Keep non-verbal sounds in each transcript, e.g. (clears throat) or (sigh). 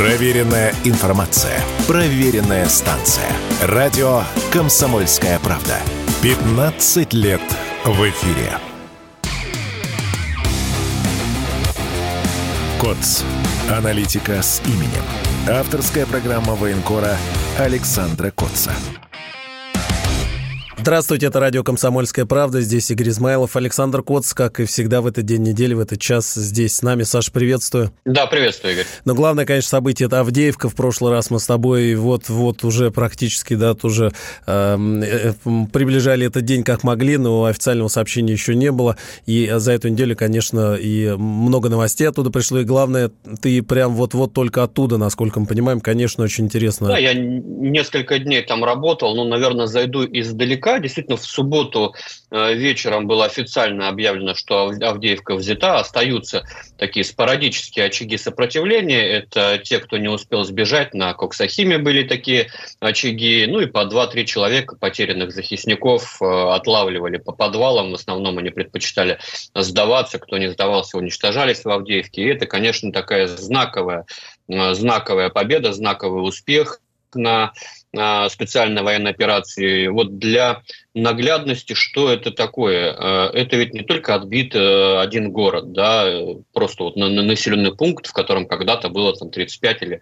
Проверенная информация. Проверенная станция. Радио «Комсомольская правда». 15 лет в эфире. КОЦ. Аналитика с именем. Авторская программа военкора Александра Котца. Здравствуйте, это радио «Комсомольская правда». Здесь Игорь Измайлов, Александр Коц, как и всегда в этот день недели, в этот час здесь с нами. Саш, приветствую. Да, приветствую, Игорь. Но главное, конечно, событие – это Авдеевка. В прошлый раз мы с тобой вот-вот уже практически, да, тоже эм, э, приближали этот день как могли, но официального сообщения еще не было. И за эту неделю, конечно, и много новостей оттуда пришло. И главное, ты прям вот-вот только оттуда, насколько мы понимаем, конечно, очень интересно. Да, я несколько дней там работал, ну, наверное, зайду издалека. Действительно, в субботу э, вечером было официально объявлено, что Авдеевка взята. Остаются такие спорадические очаги сопротивления. Это те, кто не успел сбежать. На Коксахиме были такие очаги. Ну и по 2-3 человека потерянных захисников э, отлавливали по подвалам. В основном они предпочитали сдаваться. Кто не сдавался, уничтожались в Авдеевке. И это, конечно, такая знаковая, э, знаковая победа, знаковый успех на специальной военной операции. Вот для наглядности, что это такое. Э, это ведь не только отбит э, один город, да, просто вот на, на населенный пункт, в котором когда-то было там 35 или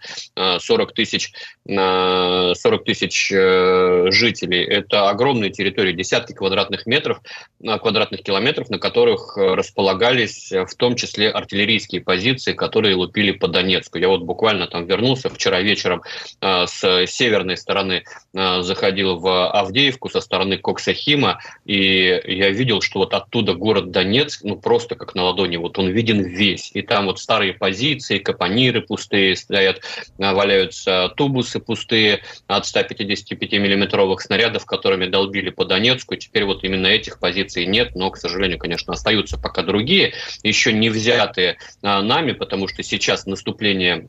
40 э, тысяч, 40 тысяч жителей. Это огромные территории, десятки квадратных метров, квадратных километров, на которых располагались в том числе артиллерийские позиции, которые лупили по Донецку. Я вот буквально там вернулся вчера вечером с северной стороны, заходил в Авдеевку со стороны Кокс Коксахима, и я видел, что вот оттуда город Донецк, ну просто как на ладони, вот он виден весь. И там вот старые позиции, капониры пустые стоят, а, валяются тубусы пустые от 155 миллиметровых снарядов, которыми долбили по Донецку. Теперь вот именно этих позиций нет, но, к сожалению, конечно, остаются пока другие, еще не взятые а, нами, потому что сейчас наступление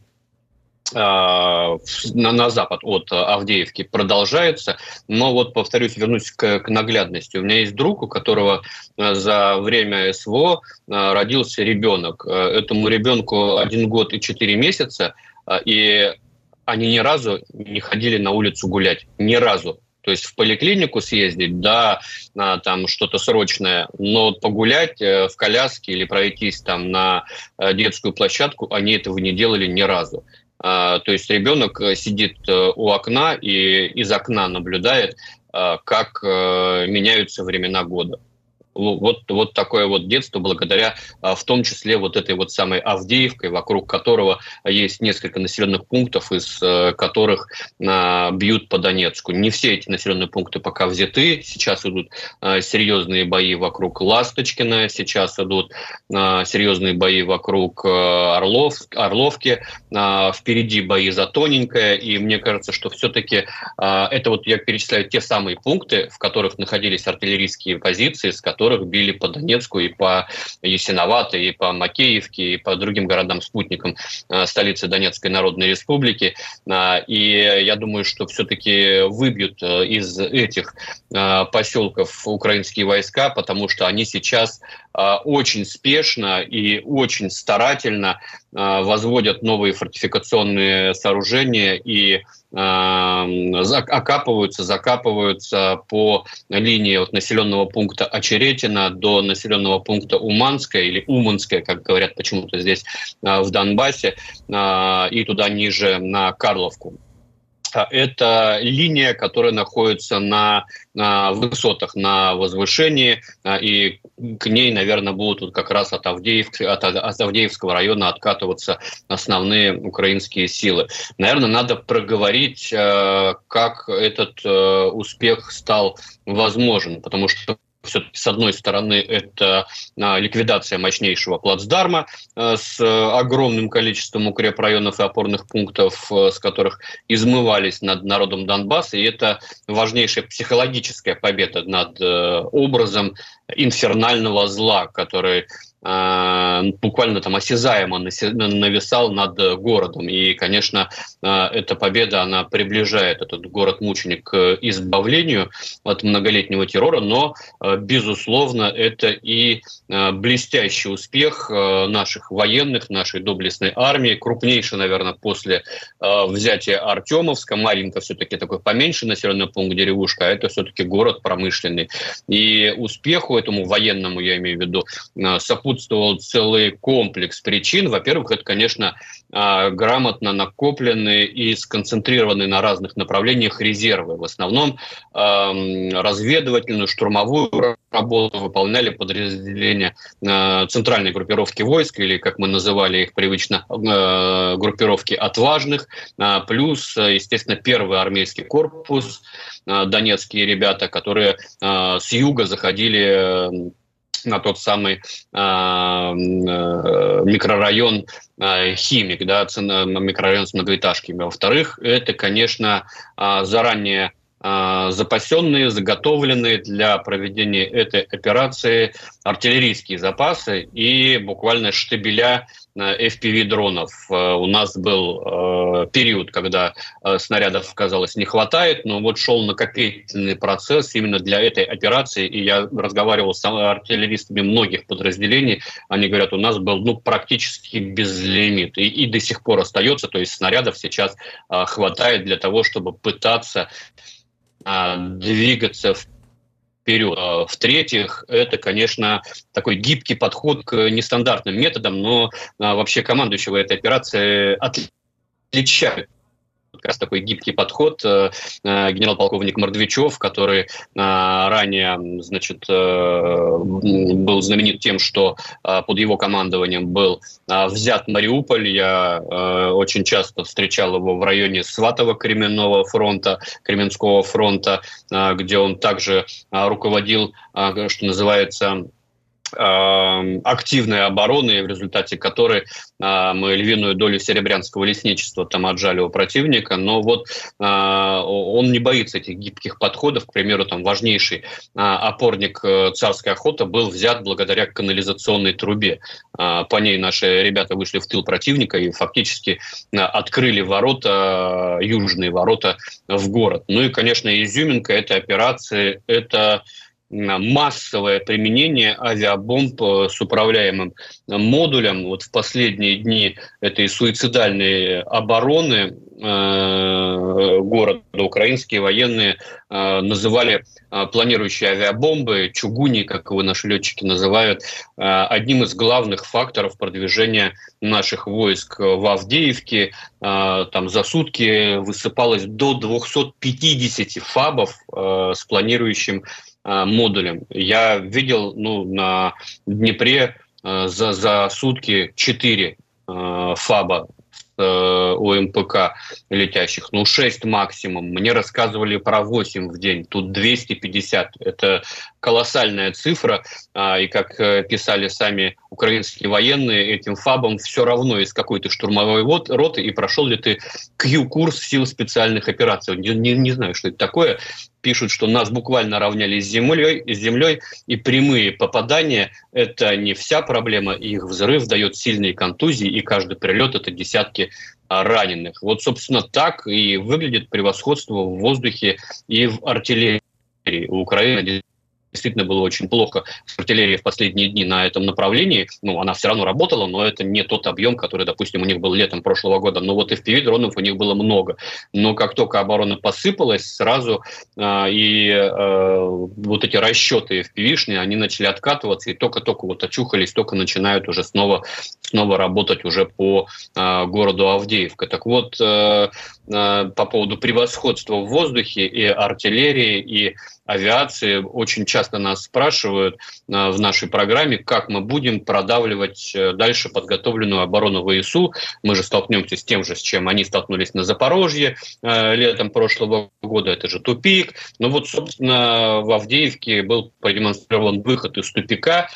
на, на запад от Авдеевки продолжается. Но вот, повторюсь, вернусь к, к наглядности. У меня есть друг, у которого а, за время СВО а, родился ребенок. Этому ребенку один год и четыре месяца, и они ни разу не ходили на улицу гулять. Ни разу. То есть в поликлинику съездить, да, там что-то срочное, но погулять э, в коляске или пройтись там на э, детскую площадку, они этого не делали ни разу. А, то есть ребенок э, сидит э, у окна и из окна наблюдает, э, как меняются времена года вот, вот такое вот детство благодаря а, в том числе вот этой вот самой Авдеевкой, вокруг которого есть несколько населенных пунктов, из э, которых а, бьют по Донецку. Не все эти населенные пункты пока взяты. Сейчас идут а, серьезные бои вокруг Ласточкина, сейчас идут серьезные бои вокруг Орлов, Орловки. Впереди бои за тоненькое. И мне кажется, что все-таки это вот я перечисляю те самые пункты, в которых находились артиллерийские позиции, с которых которых били по Донецку и по Ясиновато, и по Макеевке, и по другим городам-спутникам э, столицы Донецкой Народной Республики. Э, и я думаю, что все-таки выбьют э, из этих поселков украинские войска, потому что они сейчас очень спешно и очень старательно возводят новые фортификационные сооружения и окапываются, закапываются по линии от населенного пункта Очеретина до населенного пункта Уманская или Уманская, как говорят почему-то здесь а, в Донбассе, а, и туда ниже на Карловку. Это линия, которая находится на, на высотах, на возвышении, а, и к ней, наверное, будут вот как раз от, Авдеевки, от, Авдеевского района откатываться основные украинские силы. Наверное, надо проговорить, а, как этот успех стал возможен, потому что все-таки, с одной стороны, это а, ликвидация мощнейшего плацдарма а, с огромным количеством укрепрайонов и опорных пунктов, а, с которых измывались над народом Донбасса, и это важнейшая психологическая победа над образом инфернального зла, который буквально там осязаемо нависал над городом. И, конечно, а, эта победа, она приближает этот город-мученик к избавлению от многолетнего террора, но, а, безусловно, это и блестящий успех наших военных, нашей доблестной армии, крупнейший, наверное, после взятия Артемовска. Маринка все-таки такой поменьше населенный пункт, деревушка, а это все-таки город промышленный. И успеху этому военному, я имею в виду, сопутствует сопутствовал целый комплекс причин. Во-первых, это, конечно, а, грамотно накопленные и сконцентрированные на разных направлениях резервы. В основном разведывательную, штурмовую работу выполняли подразделения а, центральной группировки войск, или, как мы называли их привычно, а, группировки отважных, плюс, естественно, первый армейский корпус, донецкие ребята, которые с юга заходили на тот самый а, э, микрорайон э, Химик, да, цена, микрорайон с многоэтажками. Во-вторых, это, конечно, э, заранее а, запасенные, заготовленные для проведения этой операции артиллерийские запасы и буквально штабеля FPV-дронов. Э, у нас был э, период, когда э, снарядов, казалось, не хватает, но вот шел накопительный процесс именно для этой операции, и я разговаривал с артиллеристами многих подразделений, они говорят, у нас был ну, практически безлимит, и, и до сих пор остается, то есть снарядов сейчас хватает для того, чтобы пытаться двигаться в вперед. А, в-третьих, это, конечно, такой гибкий подход к нестандартным методам, но а, вообще командующего этой операции отличают как раз такой гибкий подход. Э, э, генерал-полковник Мордвичев, который э, ранее значит, был знаменит тем, что под его командованием был взят Мариуполь. Я очень часто встречал его в районе Сватово-Кременного фронта, Кременского фронта, где он также руководил, что называется, активной обороны, в результате которой э, мы львиную долю серебрянского лесничества там отжали у противника, но вот э, он не боится этих гибких подходов, к примеру, там важнейший э, опорник царской охоты был взят благодаря канализационной трубе. По ней наши ребята вышли в тыл противника и фактически открыли ворота, южные ворота в город. Ну и, конечно, изюминка этой операции – это массовое применение авиабомб э, с управляемым модулем. Вот в последние дни этой суицидальной обороны э, города украинские военные э, называли планирующие авиабомбы, чугуни, как его наши летчики называют, одним из главных факторов продвижения наших войск в Авдеевке. Там за сутки высыпалось до 250 фабов с планирующим модулем. Я видел ну, на Днепре э, за, за сутки 4 э, ФАБа Э, ОМПК летящих, ну 6 максимум. Мне рассказывали про 8 в день, тут 250. Это колоссальная цифра, а, и как э, писали сами украинские военные, этим ФАБом все равно из какой-то штурмовой роты, и прошел ли ты Q-курс сил специальных операций. Не, не, не знаю, что это такое. Пишут, что нас буквально равняли с землей, с землей, и прямые попадания – это не вся проблема, их взрыв дает сильные контузии, и каждый прилет – это десятки а, раненых. Вот, собственно, так и выглядит превосходство в воздухе и в артиллерии. У Украины действительно было очень плохо с артиллерией в последние дни на этом направлении. Ну, она все равно работала, но это не тот объем, который, допустим, у них был летом прошлого года. Но вот FPV-дронов у них было много. Но как только оборона посыпалась, сразу э, и э, вот эти расчеты FPV-шные, они начали откатываться, и только-только вот очухались, только начинают уже снова, снова работать уже по э, городу Авдеевка. Так вот, э, э, по поводу превосходства в воздухе и артиллерии, и авиации очень часто нас спрашивают э, в нашей программе, как мы будем продавливать э, дальше подготовленную оборону ВСУ. Мы же столкнемся с тем же, с чем они столкнулись на Запорожье э, летом прошлого года. Это же тупик. Ну вот, собственно, в Авдеевке был продемонстрирован выход из тупика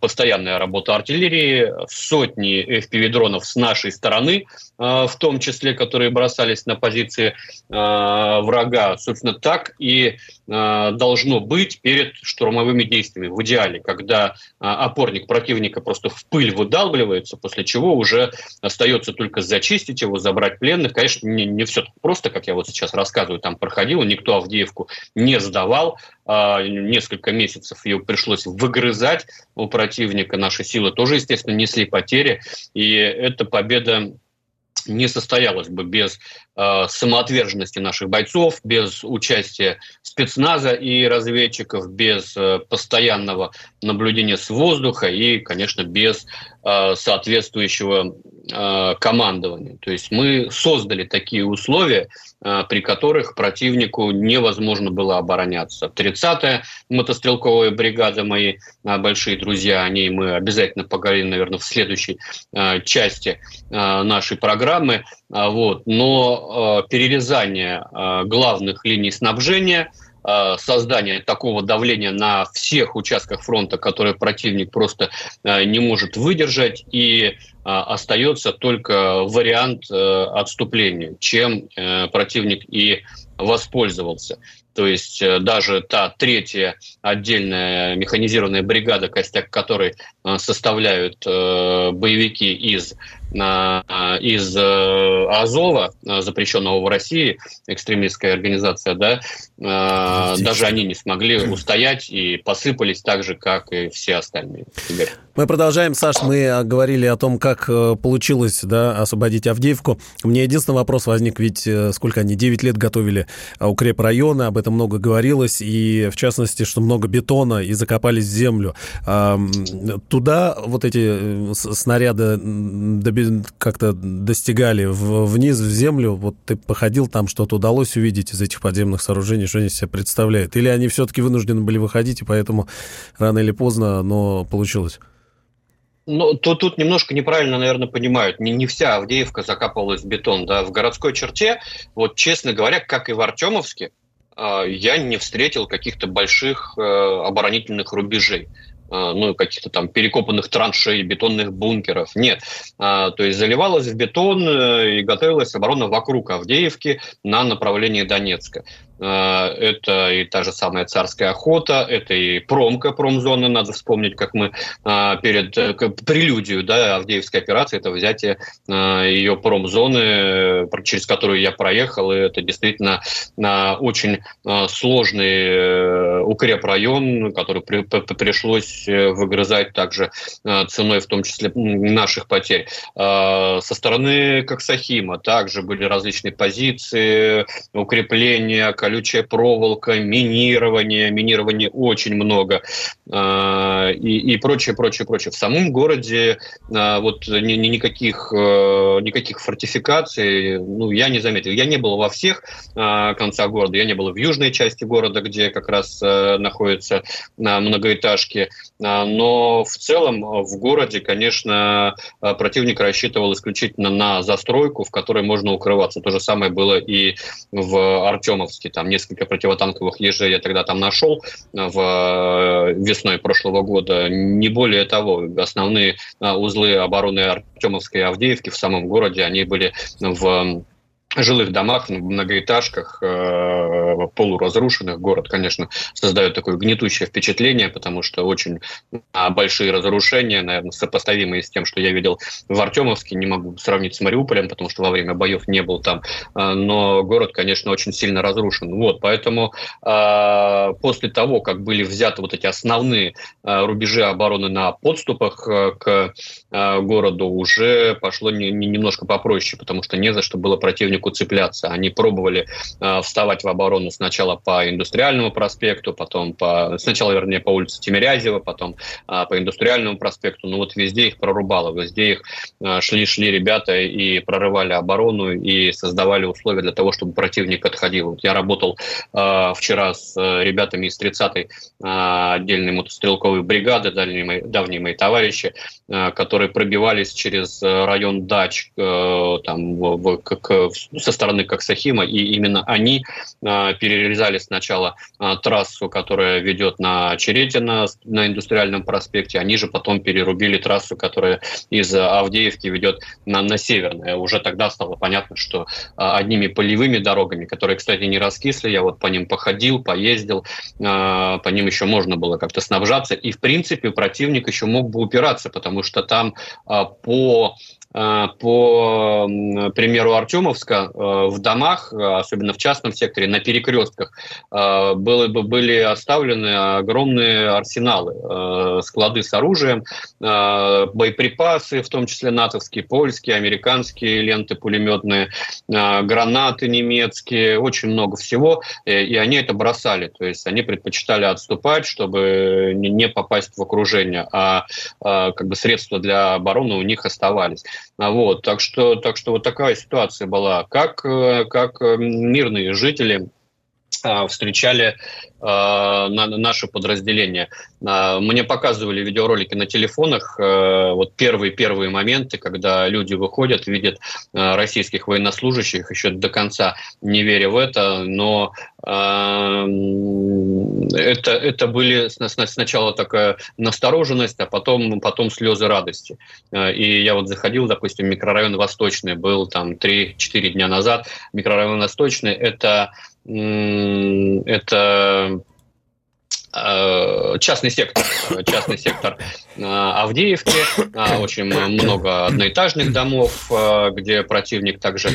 постоянная работа артиллерии, сотни FPV-дронов с нашей стороны, в том числе, которые бросались на позиции врага. Собственно, так и должно быть перед штурмовыми действиями в идеале, когда опорник противника просто в пыль выдалбливается, после чего уже остается только зачистить его, забрать пленных. Конечно, не, не все так просто, как я вот сейчас рассказываю, там проходило, никто Авдеевку не сдавал, а, несколько месяцев ее пришлось выгрызать у противника. Наши силы тоже, естественно, несли потери, и эта победа не состоялась бы без э, самоотверженности наших бойцов, без участия спецназа и разведчиков, без э, постоянного наблюдения с воздуха и, конечно, без э, соответствующего э, командования. То есть мы создали такие условия, э, при которых противнику невозможно было обороняться. 30-я мотострелковая бригада, мои э, большие друзья, о ней мы обязательно поговорим, наверное, в следующей э, части нашей программы. Вот. Но перерезание главных линий снабжения – создания такого давления на всех участках фронта, которые противник просто не может выдержать, и остается только вариант отступления, чем противник и воспользовался. То есть даже та третья отдельная механизированная бригада, костяк которой составляют боевики из из э, Азова, э, запрещенного в России, экстремистская организация, да, даже они не смогли устоять и посыпались так же, как и все остальные. Мы продолжаем, Саш, мы говорили о том, как э, получилось да, освободить Авдеевку. Мне единственный вопрос возник, ведь сколько они, 9 лет готовили укрепрайоны, об этом много говорилось, и в частности, что много бетона и закопались в землю. Туда вот эти снаряды как-то достигали вниз, в землю? Вот ты походил там, что-то удалось увидеть из этих подземных сооружений, что они себя представляют? Или они все-таки вынуждены были выходить, и поэтому рано или поздно оно получилось? Ну, то, тут немножко неправильно, наверное, понимают. Не, не вся Авдеевка закапывалась в бетон. Да? В городской черте, вот честно говоря, как и в Артемовске, а, я не встретил каких-то больших э, оборонительных рубежей. А, ну, каких-то там перекопанных траншей, бетонных бункеров. Нет. А, то есть заливалась в бетон э, и готовилась оборона вокруг Авдеевки на направлении Донецка. А, это и та же самая царская охота, это и промка, промзона, надо вспомнить, как мы а, перед э, прелюдию да, Авдеевской операции, это взятие ее промзоны, через которую я проехал, и это действительно очень сложный э, укрепрайон, который пришлось э, выгрызать также ценой, в том числе наших потерь. Со стороны Коксахима также были различные позиции, укрепления, колючая проволока, минирование, минирование очень много э, и, и прочее, прочее, прочее. В самом городе э, вот ни, ни, никаких, э, никаких фортификаций ну, я не заметил. Я не был во всех э, концах города, я не был в южной части города, где как раз э, находятся э, многоэтажки, э, но в целом в городе, конечно, противник рассчитывал исключительно на застройку, в которой можно укрываться. То же самое было и в Артемовске там несколько противотанковых ежей я тогда там нашел э, в э, весной прошлого года. Не более того, основные э, узлы обороны Артемовской и Авдеевки в самом городе, они были в жилых домах, в многоэтажках, э, полуразрушенных. Город, конечно, создает такое гнетущее впечатление, потому что очень а, большие разрушения, наверное, сопоставимые с тем, что я видел в Артемовске. Не могу сравнить с Мариуполем, потому что во время боев не был там. А, но город, конечно, очень сильно разрушен. Вот, поэтому а, после того, как были взяты вот эти основные рубежи обороны на подступах э, к городу, уже пошло немножко попроще, потому что не за что было противнику противнику цепляться. Они пробовали э, вставать в оборону сначала по Индустриальному проспекту, потом по... Сначала, вернее, по улице Тимирязева, потом э, по Индустриальному проспекту. Но вот везде их прорубало, везде их шли-шли э, ребята и прорывали оборону, и создавали условия для того, чтобы противник отходил. Вот я работал э, вчера с э, ребятами из 30-й э, отдельной мотострелковой бригады, дальние мои, давние мои товарищи, э, которые пробивались через район дач э, там, в, в, к, к, ну, со стороны Коксахима, и именно они перерезали сначала трассу, которая ведет на Черетино, на индустриальном проспекте, они же потом перерубили трассу, которая из Авдеевки ведет на, на Северное. Уже тогда стало понятно, что одними полевыми дорогами, которые, кстати, не раскисли, я вот по ним походил, поездил, по ним еще можно было как-то снабжаться, и, в принципе, противник еще мог бы упираться, потому что там по примеру Артемовска, э, в домах, э, особенно в частном секторе, на перекрестках, были, были оставлены огромные арсеналы, склады с оружием, боеприпасы, в том числе натовские, польские, американские ленты пулеметные, гранаты немецкие, очень много всего, и они это бросали, то есть они предпочитали отступать, чтобы не попасть в окружение, а как бы средства для обороны у них оставались. А вот, так что, так что вот такая ситуация была. Как, э, как э, мирные жители встречали э, наше подразделение. Э, мне показывали видеоролики на телефонах, э, вот первые-первые моменты, когда люди выходят, видят э, российских военнослужащих, еще до конца не веря в это, но это, это были сначала такая настороженность, а потом, потом слезы радости. И я вот заходил, допустим, в микрорайон Восточный, был там 3-4 дня назад. Микрорайон Восточный – это это частный сектор, э, частный сектор э, Авдеевки, очень много одноэтажных домов, где противник также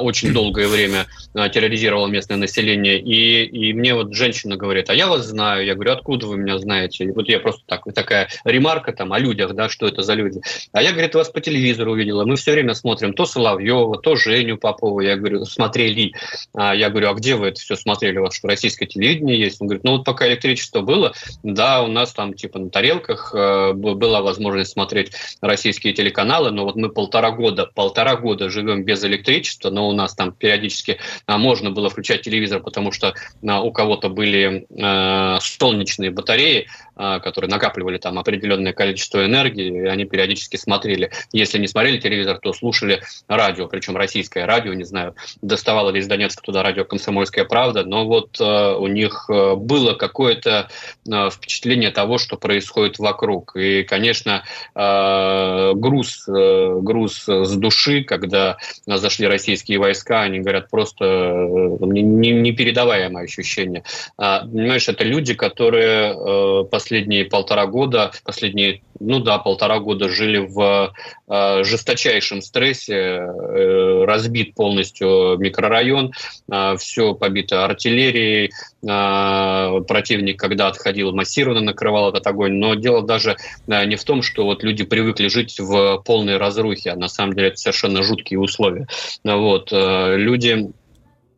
очень долгое время терроризировал местное население. И, и мне вот женщина говорит, а я вас знаю. Я говорю, откуда вы меня знаете? И вот я просто так, такая ремарка там о людях, да, что это за люди. А я, говорит, вас по телевизору увидела. Мы все время смотрим то Соловьева, то Женю Попова. Я говорю, смотрели. Я говорю, а где вы это все смотрели? У вас что, российское телевидение есть? Он говорит, ну вот пока электричество электричество было, да, у нас там типа на тарелках э, была возможность смотреть российские телеканалы, но вот мы полтора года, полтора года живем без электричества, но у нас там периодически а, можно было включать телевизор, потому что а, у кого-то были э, солнечные батареи, которые накапливали там определенное количество энергии, и они периодически смотрели. Если не смотрели телевизор, то слушали радио, причем российское радио, не знаю, доставало ли из Донецка туда радио «Комсомольская правда», но вот э, у них э, было какое-то э, впечатление того, что происходит вокруг. И, конечно, э, груз, э, груз с души, когда зашли российские войска, они говорят просто э, непередаваемое ощущение. А, понимаешь, это люди, которые э, по последние полтора года, последние, ну да, полтора года жили в э, жесточайшем стрессе, э, разбит полностью микрорайон, э, все побито артиллерией, э, противник, когда отходил, массированно накрывал этот огонь, но дело даже э, не в том, что вот люди привыкли жить в полной разрухе, а на самом деле это совершенно жуткие условия. Вот, э, люди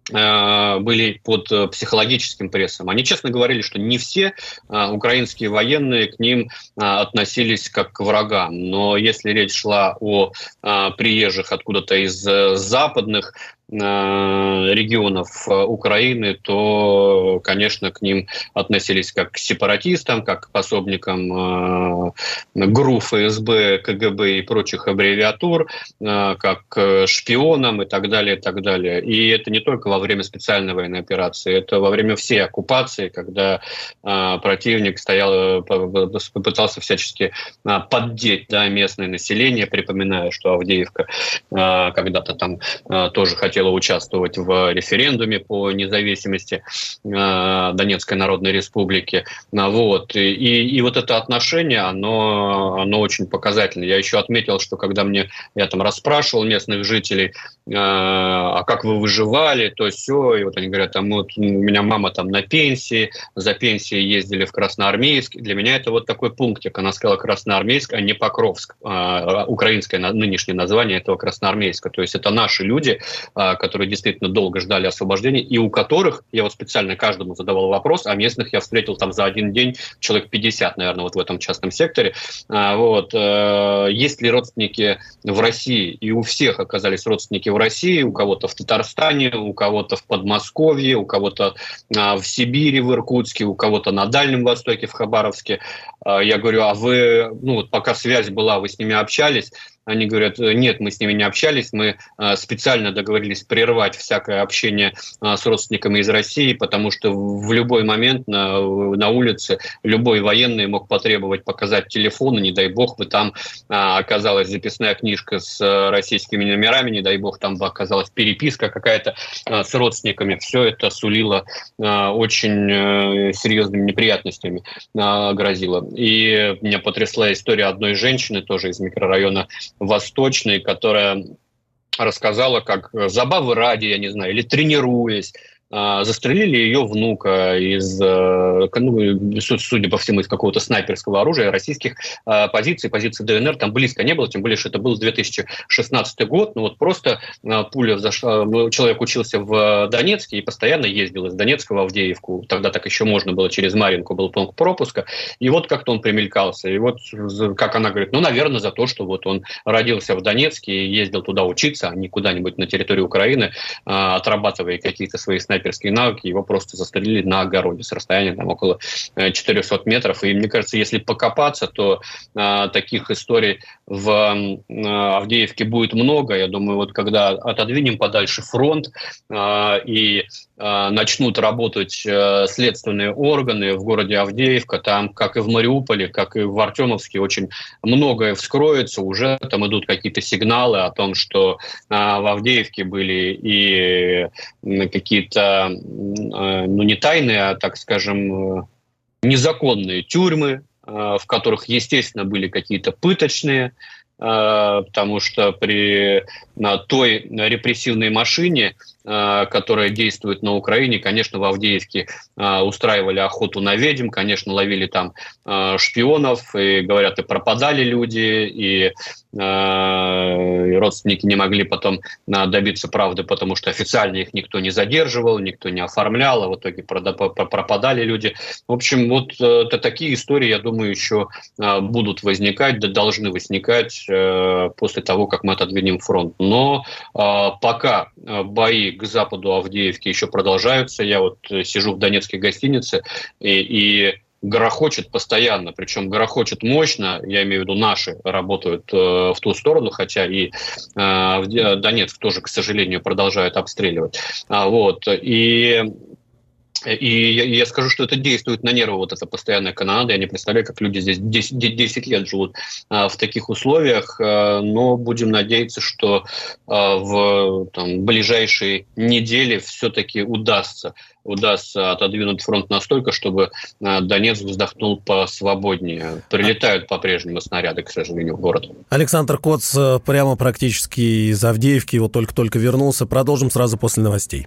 были под э, психологическим прессом. Они честно говорили, что не все э, украинские военные к ним относились как к врагам. Но если речь шла о приезжих откуда-то из западных Э, регионов э, Украины, то, конечно, к ним относились как к сепаратистам, как к пособникам э, ГРУ, ФСБ, КГБ и прочих аббревиатур, как к шпионам и так далее, и так далее. И это не только во время специальной военной операции, это во время всей оккупации, когда противник стоял, попытался всячески поддеть да, местное население, припоминая, что Авдеевка когда-то там тоже хотела хотела участвовать в референдуме по независимости э, Донецкой Народной Республики. А, вот. И, и вот это отношение, оно, оно очень показательное. Я еще отметил, что когда мне, я там расспрашивал местных жителей, э, а как вы выживали, то все, и вот они говорят, там, вот, у меня мама там на пенсии, за пенсией ездили в Красноармейск. Для меня это вот такой пунктик. Она сказала Красноармейск, а не Покровск. Э, украинское нынешнее название этого Красноармейска. То есть это наши люди, а, которые действительно долго ждали освобождения, и у которых, я вот специально каждому задавал вопрос, а местных я встретил там за один день человек 50, наверное, вот в этом частном секторе. А, вот. Э, есть ли родственники в России? И у всех оказались родственники в России, у кого-то в Татарстане, у кого-то в Подмосковье, у кого-то а, в Сибири, в Иркутске, у кого-то на Дальнем Востоке, в Хабаровске. Я говорю, а вы, ну вот пока связь была, вы с ними общались, Они говорят, нет, мы с ними не общались, мы специально договорились прервать всякое общение с родственниками из России, потому что в любой момент на, на улице любой военный мог потребовать показать телефон, и не дай бог бы там оказалась записная книжка с российскими номерами, не дай бог там бы оказалась переписка какая-то с родственниками. Все это сулило очень серьезными неприятностями грозило. И меня потрясла история одной женщины, тоже из микрорайона Восточный, которая рассказала, как забавы ради, я не знаю, или тренируясь, застрелили ее внука из, э, ну, судя по всему, из какого-то снайперского оружия российских а, позиций, позиций ДНР там близко не было, тем более, что это был 2016 год, ну вот просто а, пуля взошла, человек учился в Донецке и постоянно ездил из Донецка в Авдеевку, тогда так еще можно было через Маринку, был пункт пропуска, и вот как-то он примелькался, и вот как она говорит, ну, наверное, за то, что вот он родился в Донецке и ездил туда учиться, а не куда-нибудь на территорию Украины, отрабатывая какие-то свои снайперские снайперские навыки, его просто застрелили на огороде с расстояния там, около 400 э, метров. И мне кажется, если покопаться, то а, таких историй в а, Авдеевке будет много. Я думаю, вот когда отодвинем подальше фронт а, и а, начнут работать а, следственные органы в городе Авдеевка, там, как и в Мариуполе, как и в Артемовске, очень многое вскроется, уже там идут какие-то сигналы о том, что а, в Авдеевке были и какие-то Э, ну, не тайные, а, так скажем, э, незаконные тюрьмы, э, в которых, естественно, были какие-то пыточные, потому что при той репрессивной машине которая действует на Украине. Конечно, в Авдеевке э, устраивали охоту на ведьм, конечно, ловили там э, шпионов, и, говорят, и пропадали люди, и родственники не могли потом добиться правды, потому что официально их никто не задерживал, никто не оформлял, а в итоге пропадали люди. В общем, вот это такие истории, я думаю, еще будут возникать, да должны возникать после того, как мы отодвинем фронт. Но пока бои к западу Авдеевки еще продолжаются. Я вот э, сижу в донецкой гостинице и, и грохочет постоянно, причем грохочет мощно, я имею в виду наши работают э, в ту сторону, хотя и э, Донецк тоже, к сожалению, продолжают обстреливать. А, вот, и и я, я скажу, что это действует на нервы, вот эта постоянная канонада. Я не представляю, как люди здесь 10, 10 лет живут а, в таких условиях. А, но будем надеяться, что а, в там, ближайшие недели все-таки удастся удастся отодвинуть фронт настолько, чтобы а, Донецк вздохнул посвободнее. Прилетают по-прежнему снаряды, к сожалению, в город. Александр Коц э, прямо практически из Авдеевки, вот только-только вернулся. Продолжим сразу после новостей.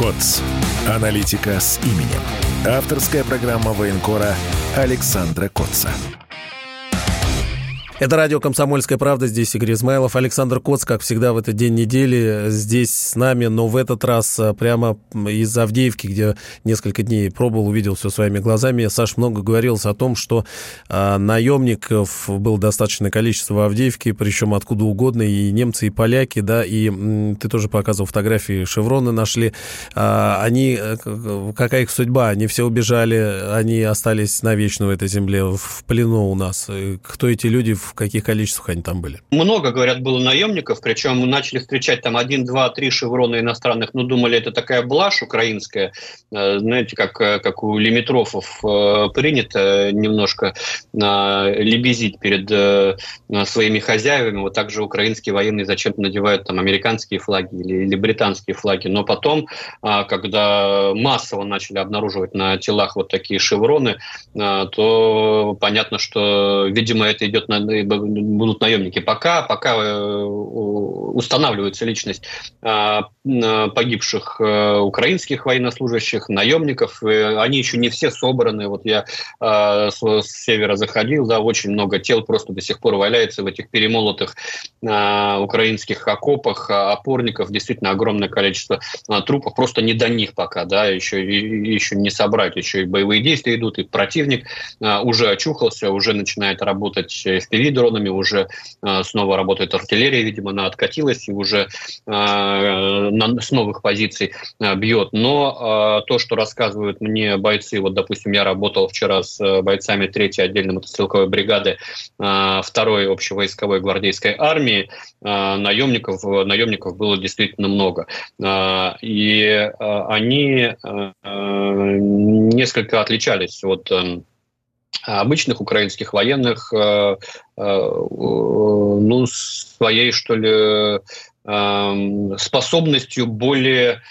КОЦ. Аналитика с именем. Авторская программа военкора Александра Котца. Это радио «Комсомольская правда». Здесь Игорь Измайлов. Александр Коц, как всегда, в этот день недели здесь с нами, но в этот раз а, прямо из Авдеевки, где несколько дней пробовал, увидел все своими глазами. Саш много говорилось о том, что а, наемников было достаточное количество в Авдеевке, причем откуда угодно, и немцы, и поляки, да, и м, ты тоже показывал фотографии, шевроны нашли. А, они, э, какая их судьба? Они все убежали, они остались навечно в этой земле, в плену у нас. Кто эти люди, в каких количествах они там были? Много, говорят, было наемников, причем начали встречать там один, два, три шеврона иностранных, ну, думали, это такая блажь украинская, э, знаете, как, э, как у лимитрофов э, принято немножко лебезить перед своими хозяевами, вот так же украинские военные зачем-то надевают там американские флаги или, или британские флаги, но потом, когда массово начали обнаруживать на телах вот такие шевроны, то понятно, что, видимо, это идет на будут наемники. Пока, пока устанавливается личность погибших украинских военнослужащих, наемников, они еще не все собраны. Вот я с севера заходил, да, очень много тел просто до сих пор валяется в этих перемолотых украинских окопах, опорников, действительно огромное количество трупов, просто не до них пока, да, еще, еще не собрать, еще и боевые действия идут, и противник а, уже очухался, уже начинает работать FPV-дронами, уже а, снова работает артиллерия, видимо, она откатилась и уже а, на, с новых позиций бьет. Но то, что рассказывают мне бойцы, вот, допустим, я работал вчера с бойцами 3-й отдельной мотострелковой бригады 2-й общевойсковой гвардейской армии, наемников, наемников было действительно много. И они несколько отличались от эм, обычных украинских военных э, э, ну, своей, что ли, эм, способностью более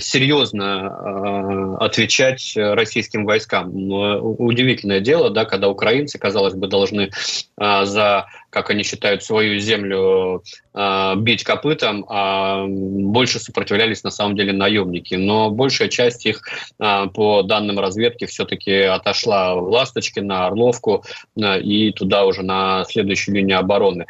серьезно отвечать российским войскам. Удивительное дело, да, когда украинцы, казалось бы, должны за как они считают, свою землю э, бить копытом, а больше сопротивлялись на самом деле наемники. Но большая часть их, э, по данным разведки, все-таки отошла в Ласточки, на Орловку э, и туда уже на следующую линию обороны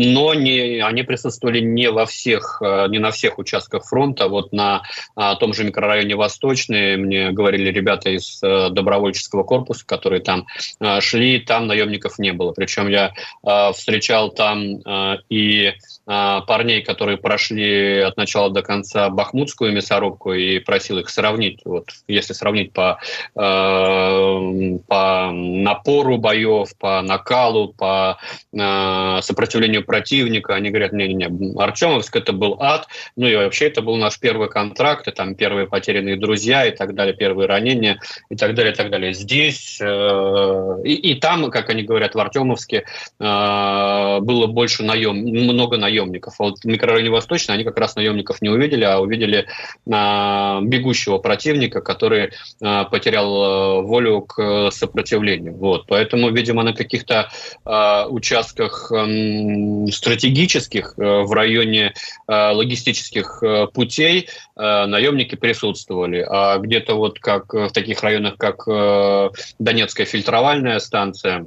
но не, они присутствовали не во всех, э, не на всех участках фронта. Вот на а, том же микрорайоне Восточный мне говорили ребята из а, добровольческого корпуса, которые там а, шли, там наемников не было. Причем я встречал там и парней, которые прошли от начала до конца бахмутскую мясорубку и просил их сравнить, вот если сравнить по, э, по напору боев, по накалу, по э, сопротивлению противника, они говорят, не-не-не, Артемовск это был ад, ну и вообще это был наш первый контракт, и там первые потерянные друзья и так далее, первые ранения и так далее, и так далее. Здесь э, и, и там, как они говорят, в Артемовске э, было больше наем, много наем наемников. Вот в микрорайоне Восточный они как раз наемников не увидели, а увидели а, бегущего противника, который потерял волю к сопротивлению. Вот. Поэтому, видимо, на каких-то а, участках а, стратегических а, в районе а, логистических а, путей наемники присутствовали. А где-то вот как в таких районах, как Донецкая фильтровальная станция,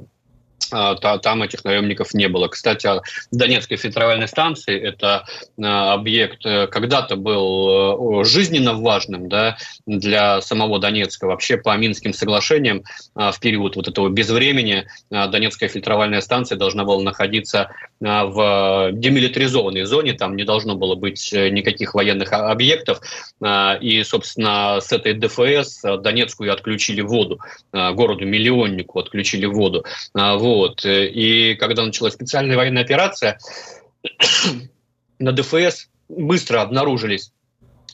там этих наемников не было. Кстати, Донецкой фильтровальной станции это а, объект э, когда-то был э, жизненно важным да, для самого Донецка. Вообще по Минским соглашениям а, в период вот этого безвремени Донецкая фильтровальная станция должна была находиться в демилитаризованной зоне, там не должно было быть э, никаких военных объектов. И, собственно, с этой ДФС Донецкую отключили воду, городу-миллионнику отключили воду. Вот. Вот. И когда началась специальная военная операция, на ДФС быстро обнаружились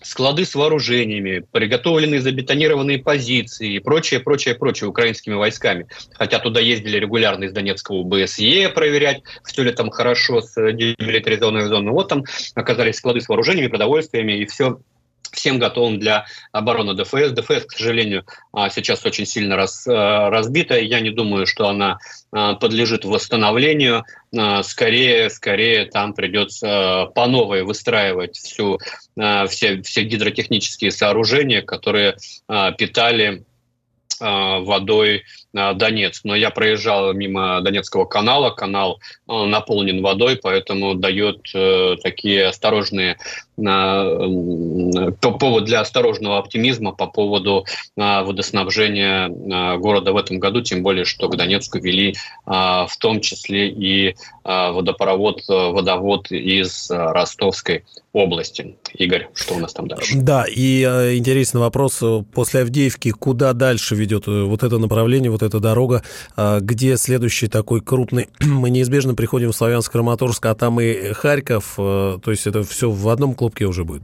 склады с вооружениями, приготовленные забетонированные позиции и прочее, прочее, прочее украинскими войсками. Хотя туда ездили регулярно из Донецкого БСЕ проверять, все ли там хорошо с демилитаризованной зоной. Вот там оказались склады с вооружениями, продовольствиями, и все всем готовым для обороны ДФС. ДФС, к сожалению, а, сейчас очень сильно раз, э, разбита. Я не думаю, что она а, подлежит восстановлению. А, скорее, скорее там придется по новой выстраивать всю, все, все гидротехнические сооружения, которые питали водой Донецк. Но я проезжал мимо Донецкого канала, канал наполнен водой, поэтому дает э, такие осторожные повод для осторожного оптимизма по поводу водоснабжения города в этом году, тем более, что к Донецку вели в том числе и водопровод, водовод из Ростовской области. Игорь, что у нас там дальше? Да, и э, интересный вопрос. После Авдеевки куда дальше ведет э, вот это направление, вот эта дорога? А где следующий такой крупный? (clears throat) Мы неизбежно приходим в Славянск-Краматорск, а там и Харьков. Э, то есть это все в одном клубке уже будет?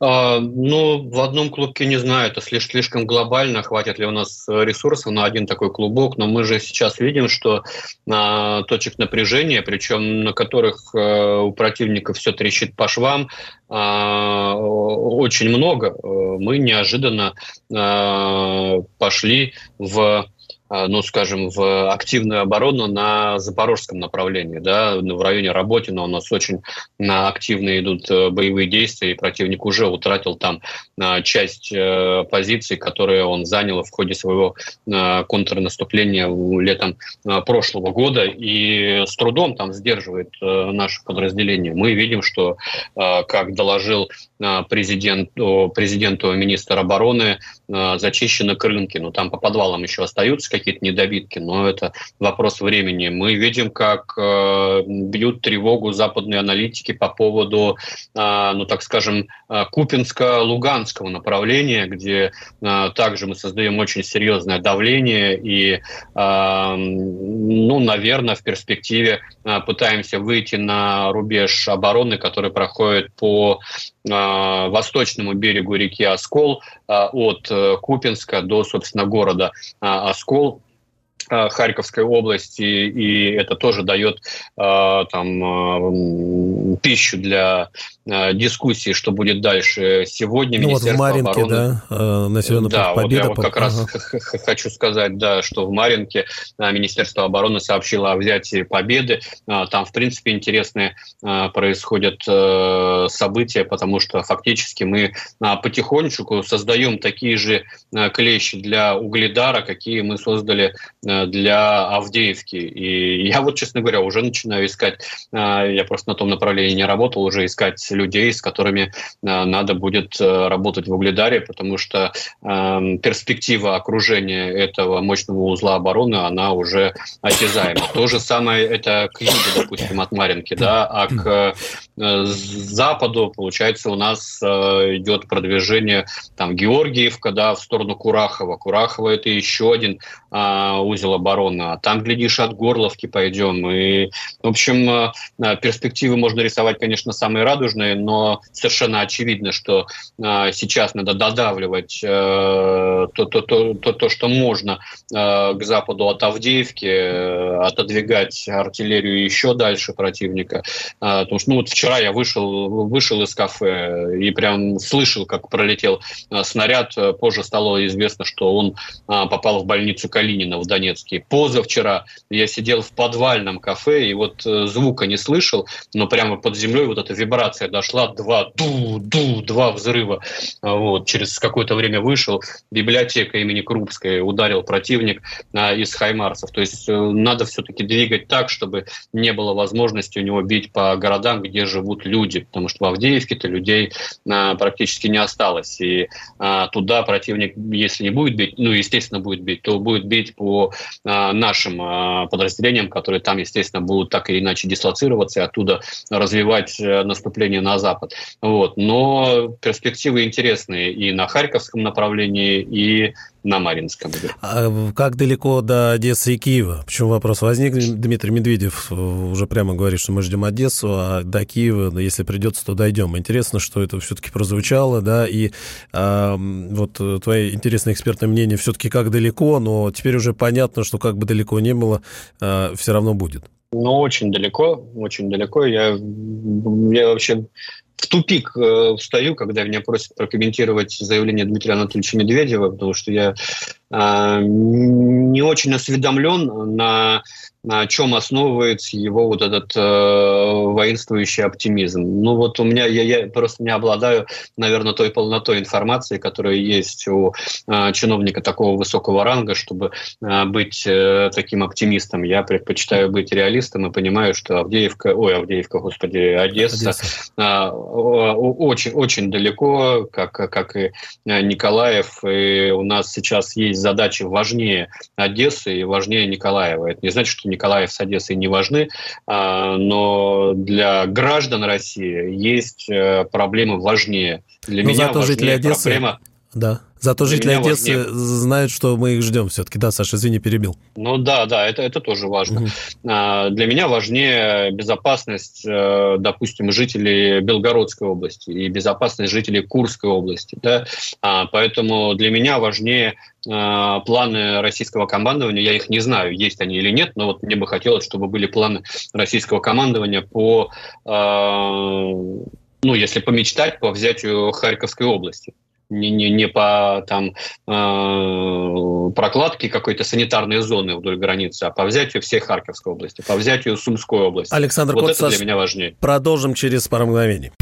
А, ну, в одном клубке не знаю, это слишком глобально, хватит ли у нас ресурсов на один такой клубок, но мы же сейчас видим, что а, точек напряжения, причем на которых а, у противника все трещит по швам, а, очень много. Мы неожиданно пошли в ну, скажем, в активную оборону на запорожском направлении, да, в районе Работина у нас очень активно идут боевые действия, и противник уже утратил там часть позиций, которые он занял в ходе своего контрнаступления летом прошлого года, и с трудом там сдерживает наше подразделение. Мы видим, что, как доложил президент, президенту министр обороны, зачищены рынки. Ну, там по подвалам еще остаются какие-то недобитки, но это вопрос времени. Мы видим, как э, бьют тревогу западные аналитики по поводу, э, ну, так скажем, э, Купинско-Луганского направления, где э, также мы создаем очень серьезное давление и, э, ну, наверное, в перспективе э, пытаемся выйти на рубеж обороны, который проходит по э, восточному берегу реки Оскол э, от э, Купинска до, собственно, города а, Оскол. Э, Харьковской области, и это тоже дает э, там, э, пищу для дискуссии, что будет дальше. Сегодня ну, вот в Маринке, обороны... да, населенный да, пункт Победа. Вот я вот как ага. раз хочу сказать, да, что в Маринке Министерство обороны сообщило о взятии Победы. Там, в принципе, интересные происходят события, потому что фактически мы потихонечку создаем такие же клещи для Угледара, какие мы создали для Авдеевки. И я вот, честно говоря, уже начинаю искать, я просто на том направлении не работал, уже искать людей, с которыми а, надо будет э, работать в Угледаре, потому что перспектива окружения этого мощного узла обороны, она уже осязаема. То же самое это к югу, допустим, от Маринки, да, а к э, западу, получается, у нас э, идет продвижение там Георгиевка, да, в сторону Курахова. Курахова это еще один а, узел обороны. А там, глядишь, от Горловки пойдем. И, в общем, перспективы можно рисовать, конечно, самые радужные, но совершенно очевидно, что сейчас надо додавливать э, то, то, то, то, то что можно э, к западу от Авдеевки, э, отодвигать артиллерию еще дальше противника. Потому что ну, вот вчера я вышел, вышел из кафе и прям слышал, как пролетел снаряд. Позже стало известно, что он попал в больницу Калинина в Донецке. Позавчера я сидел в подвальном кафе и вот э, звука не слышал, но прямо под землей вот эта вибрация дошла, два ду-ду, два взрыва. Вот. Через какое-то время вышел, библиотека имени Крупской ударил противник а, из Хаймарсов. То есть э, надо все-таки двигать так, чтобы не было возможности у него бить по городам, где живут люди, потому что в Авдеевке-то людей а, практически не осталось. И а, туда противник, если не будет бить, ну, естественно, будет бить, то будет бить по а, нашим а, подразделениям, которые там, естественно, будут так или иначе дислоцироваться и оттуда развивать э, наступление на запад. Вот. Но перспективы интересные и на Харьковском направлении, и на Маринском. А как далеко до Одессы и Киева? Почему вопрос возник? Дмитрий Медведев уже прямо говорит, что мы ждем Одессу, а до Киева, если придется, то дойдем. Интересно, что это все-таки прозвучало, да, и а, вот твое интересное экспертное мнение все-таки как далеко, но теперь уже понятно, что как бы далеко не было, а, все равно будет. Ну, очень далеко, очень далеко. Я, я вообще в тупик э, встаю, когда меня просят прокомментировать заявление Дмитрия Анатольевича Медведева, потому что я э, не очень осведомлен на на чем основывается его вот этот э, воинствующий оптимизм. Ну вот у меня, я, я просто не обладаю, наверное, той полнотой информации, которая есть у э, чиновника такого высокого ранга, чтобы э, быть э, таким оптимистом. Я предпочитаю быть реалистом и понимаю, что Авдеевка, ой, Авдеевка, господи, Одесса, Одесса. Э, очень, очень далеко, как, как и Николаев, и у нас сейчас есть задачи важнее Одессы и важнее Николаева. Это не значит, что Николаев с Одессой не важны, а, но для граждан России есть э, проблемы важнее. Для но меня зато жители Одессы... проблема да. Зато Для жители Одессы важнее... знают, что мы их ждем все-таки. Да, Саша, извини, перебил. Ну да, да, это, это тоже важно. Угу. Для меня важнее безопасность, э, допустим, жителей Белгородской области и безопасность жителей Курской области. Да? А, поэтому для меня важнее а, планы российского командования. Я их не знаю, есть они или нет, но вот мне бы хотелось, чтобы были планы российского командования по ну, если помечтать, по взятию Харьковской области. Не, не, не по там, э, прокладке какой-то санитарной зоны вдоль границы, а по взятию всей Харьковской области, по взятию Сумской области. Александр вот Кот, это для меня важнее. Продолжим через пару мгновений.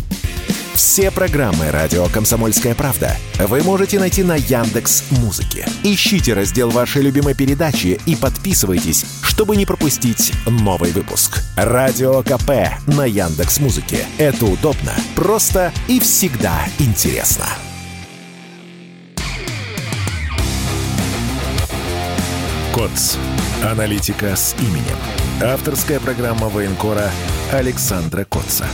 Все программы радио Комсомольская правда вы можете найти на Яндекс Музыке. Ищите раздел вашей любимой передачи и подписывайтесь, чтобы не пропустить новый выпуск. Радио КП на Яндекс Музыке. Это удобно, просто и всегда интересно. КОЦ. Аналитика с именем. Авторская программа военкора Александра Котца.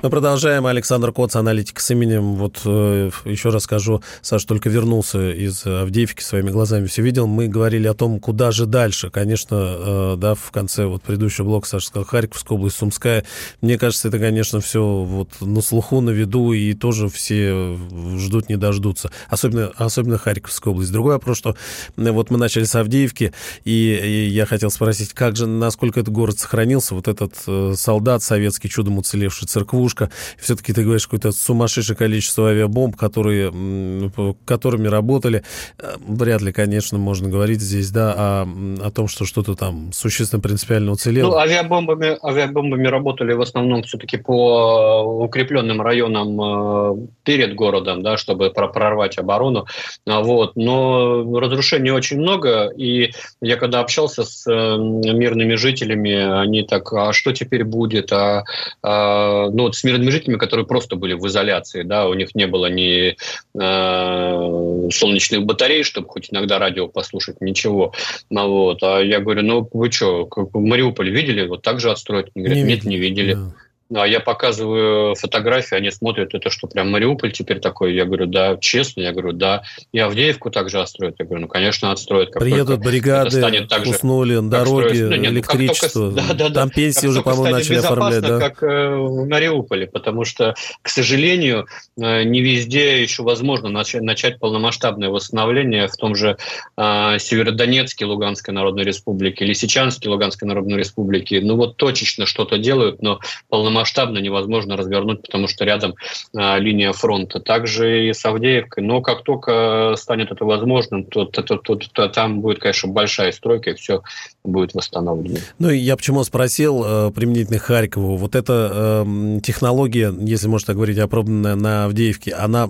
Мы продолжаем. Александр Коц, аналитик с именем. Вот э, еще раз скажу, Саша только вернулся из Авдеевки, своими глазами все видел. Мы говорили о том, куда же дальше. Конечно, э, да, в конце вот предыдущего блока Саша сказал Харьковская область, Сумская. Мне кажется, это, конечно, все вот на слуху, на виду, и тоже все ждут, не дождутся. Особенно, особенно Харьковская область. Другой вопрос, что э, вот мы начали с Авдеевки, и, и я хотел спросить, как же, насколько этот город сохранился, вот этот э, солдат советский, чудом уцелевший, церкву ловушка. Все-таки ты говоришь, какое-то сумасшедшее количество авиабомб, которые, которыми работали. Э, вряд ли, конечно, можно говорить здесь, да, о, о том, что что-то там существенно принципиально уцелело. Ну, авиабомбами, авиабомбами работали в основном все-таки по укрепленным районам э, перед городом, да, чтобы прорвать оборону. А вот. Но разрушений очень много, и я когда общался с э, мирными жителями, они так, а что теперь будет? А, а, ну, вот с мирными жителями, которые просто были в изоляции, да, у них не было ни э, солнечных батарей, чтобы хоть иногда радио послушать, ничего. Ну, вот. А я говорю, ну вы что, Мариуполь видели? Вот так же отстроить? Они говорят, не нет, видели. не видели. Да. А я показываю фотографии, они смотрят, это что, прям Мариуполь теперь такой? Я говорю, да, честно, я говорю, да. И Авдеевку также отстроят. Я говорю, ну, конечно, отстроят. Как Приедут бригады, уснули, дороги, ну, нет, электричество. Ну, только, да, да, Там да, пенсии уже, по-моему, начали оформлять. Да? как э, в Мариуполе, потому что, к сожалению, э, не везде еще возможно начать, начать полномасштабное восстановление в том же э, Северодонецке Луганской Народной Республике, Лисичанске Луганской Народной Республике. Ну вот точечно что-то делают, но полномасштабно масштабно невозможно развернуть, потому что рядом а, линия фронта. Также и с Авдеевкой. Но как только станет это возможным, то, то, то, то, то там будет, конечно, большая стройка, и все будет восстановлено. Ну, я почему спросил э, применительно Харькову. Вот эта э, технология, если можно так говорить, опробованная на Авдеевке, она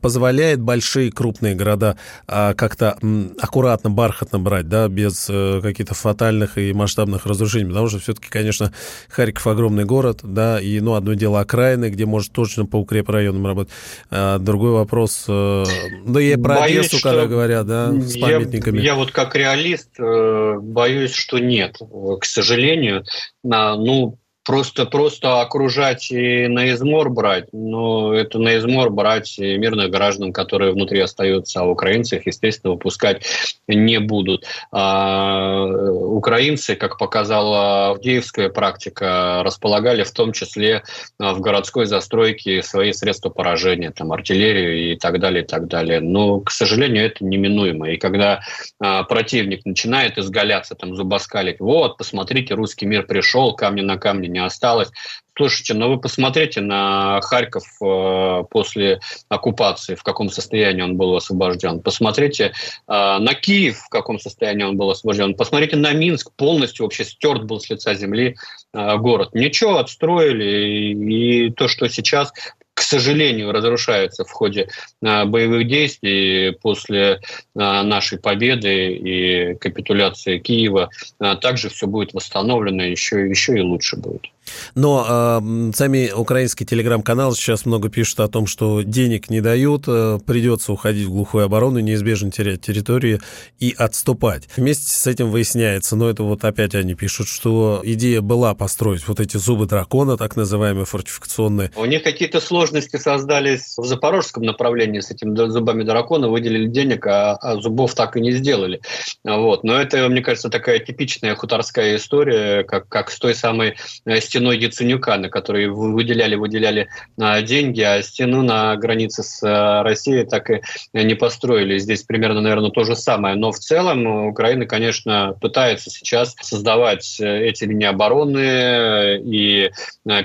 позволяет большие крупные города э, как-то э, аккуратно, бархатно брать, да, без э, каких-то фатальных и масштабных разрушений. Потому что все-таки, конечно, Харьков огромный город, да, и, ну, одно дело окраины, где может точно по укрепрайонам работать, а другой вопрос, э, ну, и про боюсь, Одессу, когда говорят, да, с памятниками. Я, я вот как реалист э, боюсь, что нет, к сожалению, ну, просто, просто окружать и на измор брать, но это на измор брать мирных граждан, которые внутри остаются, а украинцев, естественно, выпускать не будут. А, украинцы, как показала Авдеевская практика, располагали в том числе а, в городской застройке свои средства поражения, там, артиллерию и так далее, и так далее. Но, к сожалению, это неминуемо. И когда а, противник начинает изгаляться, там, зубоскалить, вот, посмотрите, русский мир пришел, камни на камне не осталось. Слушайте, ну вы посмотрите на Харьков э, после оккупации, в каком состоянии он был освобожден. Посмотрите э, на Киев, в каком состоянии он был освобожден. Посмотрите на Минск, полностью вообще стерт был с лица земли э, город. Ничего, отстроили. И то, что сейчас к сожалению, разрушается в ходе а, боевых действий после а, нашей победы и капитуляции Киева. А, также все будет восстановлено, еще, еще и лучше будет. Но э, сами украинские телеграм-каналы сейчас много пишут о том, что денег не дают, э, придется уходить в глухую оборону, неизбежно терять территории и отступать. Вместе с этим выясняется, но это вот опять они пишут, что идея была построить вот эти зубы дракона, так называемые фортификационные. У них какие-то сложности создались в запорожском направлении с этими зубами дракона, выделили денег, а, а зубов так и не сделали. Вот. Но это, мне кажется, такая типичная хуторская история, как, как с той самой стеной стеной Яценюка, на которой выделяли, выделяли деньги, а стену на границе с Россией так и не построили. Здесь примерно, наверное, то же самое. Но в целом Украина, конечно, пытается сейчас создавать эти линии обороны и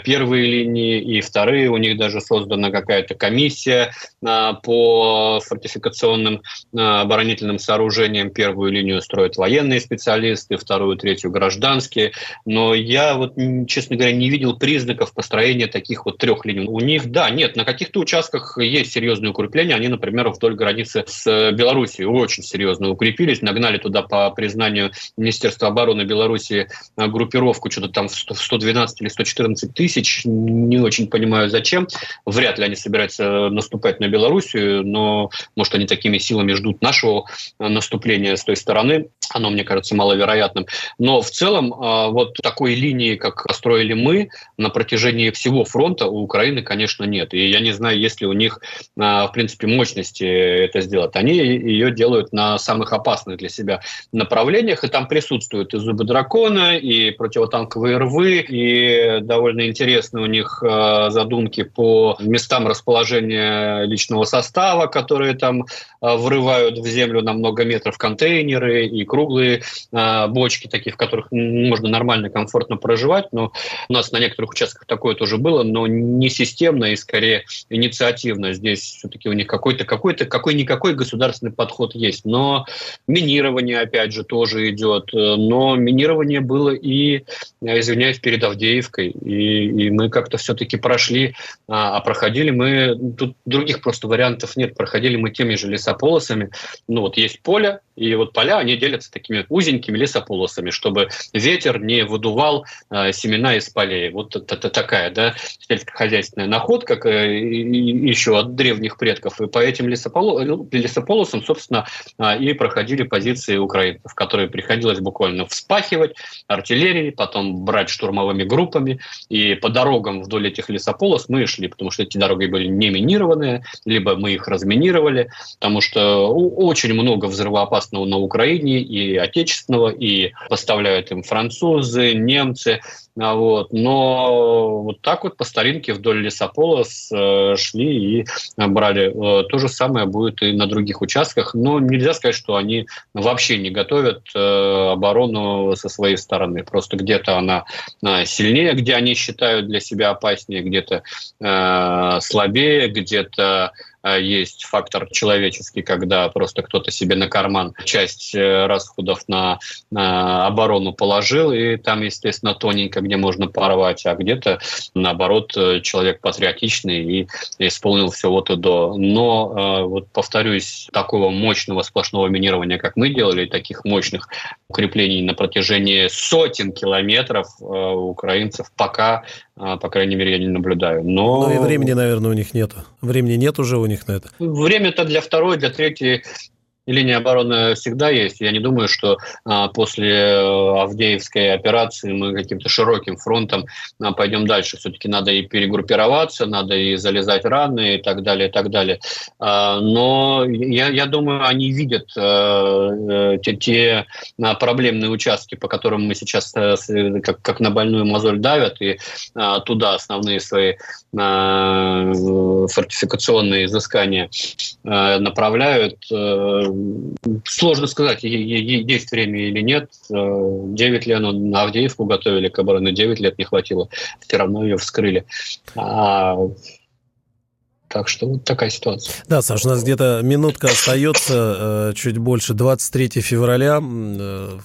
первые линии, и вторые. У них даже создана какая-то комиссия по фортификационным оборонительным сооружениям. Первую линию строят военные специалисты, вторую, третью гражданские. Но я вот, честно говоря, не видел признаков построения таких вот трех линий. У них, да, нет, на каких-то участках есть серьезные укрепления. Они, например, вдоль границы с Белоруссией очень серьезно укрепились, нагнали туда по признанию Министерства обороны Беларуси группировку что-то там в 112 или 114 тысяч. Не очень понимаю, зачем. Вряд ли они собираются наступать на Белоруссию, но, может, они такими силами ждут нашего наступления с той стороны. Оно, мне кажется, маловероятным. Но в целом а, вот такой линии, как построили мы, на протяжении всего фронта у Украины, конечно, нет. И я не знаю, есть ли у них, а, в принципе, мощности это сделать. Они ее делают на самых опасных для себя направлениях, и там присутствуют и зубы дракона, и противотанковые рвы, и довольно интересные у них а, задумки по местам расположения личного состава, которые там врывают в землю на много метров контейнеры и круглые бочки, такие, в которых можно нормально, комфортно проживать, но у нас на некоторых участках такое тоже было, но не системно и скорее инициативно. Здесь все-таки у них какой-то, какой-то, какой-никакой государственный подход есть. Но минирование, опять же, тоже идет. Но минирование было и, извиняюсь, перед Авдеевкой. И, и мы как-то все-таки прошли, а, а проходили мы, тут других просто вариантов нет, проходили мы теми же лесополосами. Ну вот есть поле, и вот поля, они делятся такими узенькими лесополосами, чтобы ветер не выдувал э, семена из полей. Вот это, такая, да, сельскохозяйственная находка э, еще от древних предков. И по этим лесополо, лесополосам, собственно, э, и проходили позиции украинцев, которые приходилось буквально вспахивать артиллерией, потом брать штурмовыми группами. И по дорогам вдоль этих лесополос мы шли, потому что эти дороги были не минированные, либо мы их разминировали, потому что очень много взрывоопасного на Украине и отечественного, и поставляют им французы, немцы. А вот. Но вот так вот по старинке вдоль лесополос э, шли и брали. Э, то же самое будет и на других участках. Но нельзя сказать, что они вообще не готовят э, оборону со своей стороны. Просто где-то она сильнее, где они считают для себя опаснее, где-то слабее, где-то есть фактор человеческий, когда просто кто-то себе на карман часть э, расходов на, на оборону положил, и там, естественно, тоненько, где можно порвать, а где-то, наоборот, э, человек патриотичный и исполнил все вот и до. Но, э, вот повторюсь, такого мощного сплошного минирования, как мы делали, таких мощных укреплений на протяжении сотен километров украинцев пока по крайней мере, я не наблюдаю. Но... Ну и времени, наверное, у них нету. Времени нет уже у них на это. Время-то для второй, для третьей линия обороны всегда есть. Я не думаю, что а, после э, Авдеевской операции мы каким-то широким фронтом а, пойдем дальше. Все-таки надо и перегруппироваться, надо и залезать раны и так далее, и так далее. А, но я, я думаю, они видят а, те, те а, проблемные участки, по которым мы сейчас а, как, как на больную мозоль давят, и а, туда основные свои а, фортификационные изыскания а, направляют. Сложно сказать, есть время или нет. 9 лет на Авдеевку готовили к обороне, 9 лет не хватило. Все равно ее вскрыли. А так что вот такая ситуация. Да, Саш, у нас где-то минутка остается, э, чуть больше, 23 февраля, э,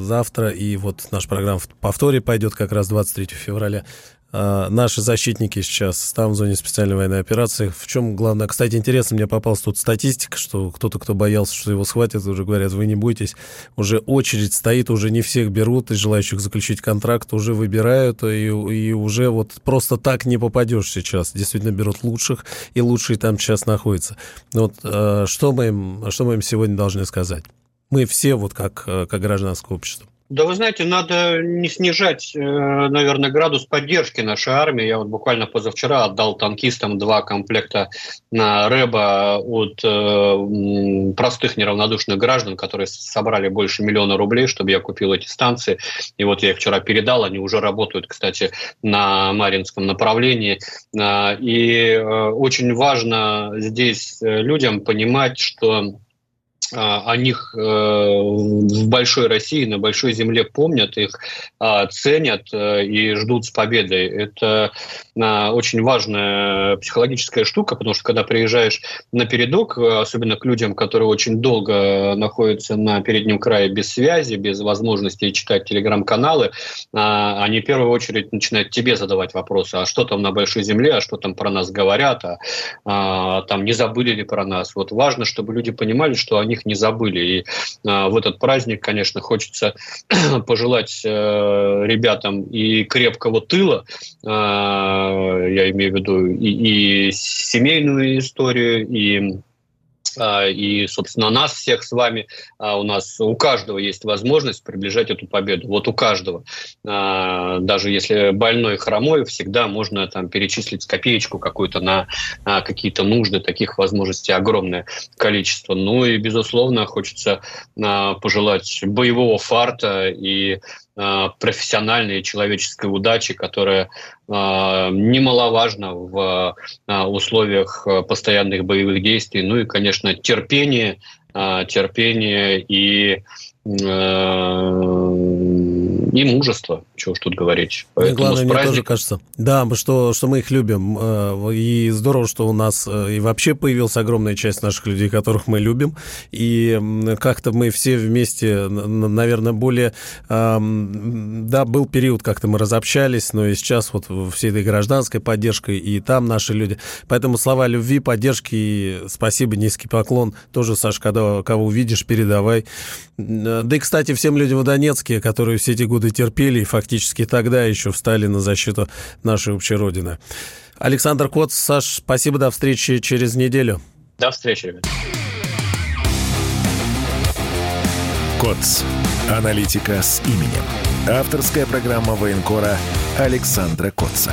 завтра, и вот наша программа в повторе пойдет как раз 23 февраля. А, наши защитники сейчас там в зоне специальной военной операции. В чем главное? Кстати, интересно, мне попалась тут статистика, что кто-то, кто боялся, что его схватят, уже говорят, вы не бойтесь. Уже очередь стоит, уже не всех берут, и желающих заключить контракт уже выбирают, и, и уже вот просто так не попадешь сейчас. Действительно берут лучших, и лучшие там сейчас находятся. Вот а, что мы им, что мы им сегодня должны сказать? Мы все вот как, как гражданское общество. Да вы знаете, надо не снижать, э, наверное, градус поддержки нашей армии. Я вот буквально позавчера отдал танкистам два комплекта на рэба от э, простых неравнодушных граждан, которые собрали больше миллиона рублей, чтобы я купил эти станции. И вот я их вчера передал, они уже работают, кстати, на Маринском направлении. Э, и очень важно здесь людям понимать, что о них э, в большой России, на большой земле помнят их, а, ценят э, и ждут с победой. Это а, очень важная психологическая штука, потому что когда приезжаешь на передок, особенно к людям, которые очень долго находятся на переднем крае без связи, без возможности читать телеграм-каналы, а, они в первую очередь начинают тебе задавать вопросы, а что там на большой земле, а что там про нас говорят, а там не забыли ли про нас. Вот важно, чтобы люди понимали, что о них не забыли. И в этот праздник, конечно, хочется (clears throat) пожелать э, ребятам и крепкого тыла, я имею в виду и, и семейную историю, и а, и, собственно, нас всех с вами, а, у нас у каждого есть возможность приближать эту победу. Вот у каждого. А, даже если больной хромой, всегда можно там перечислить копеечку какую-то на какие-то нужды. Таких возможностей огромное количество. Ну и, безусловно, хочется пожелать боевого фарта и профессиональной человеческой удачи, которая э, немаловажна в э, условиях постоянных боевых действий. Ну и, конечно, терпение, терпение и и мужество, чего уж тут говорить. Поэтому главное, мне тоже кажется, да, что, что мы их любим. Э, и здорово, что у нас э, и вообще появилась огромная часть наших людей, которых мы любим. И как-то мы все вместе, наверное, более... Да, был период, как-то мы разобщались, но и сейчас вот всей этой гражданской поддержкой, и там наши люди. Поэтому слова любви, поддержки, и спасибо, низкий поклон. Тоже, Саша, когда кого увидишь, передавай. Э, да и, кстати, всем людям в Донецке, которые все эти годы терпели и фактически тогда еще встали на защиту нашей общей Родины. Александр Коц, Саш, спасибо, до встречи через неделю. До встречи, ребят. КОЦ. Аналитика с именем. Авторская программа военкора Александра Котца.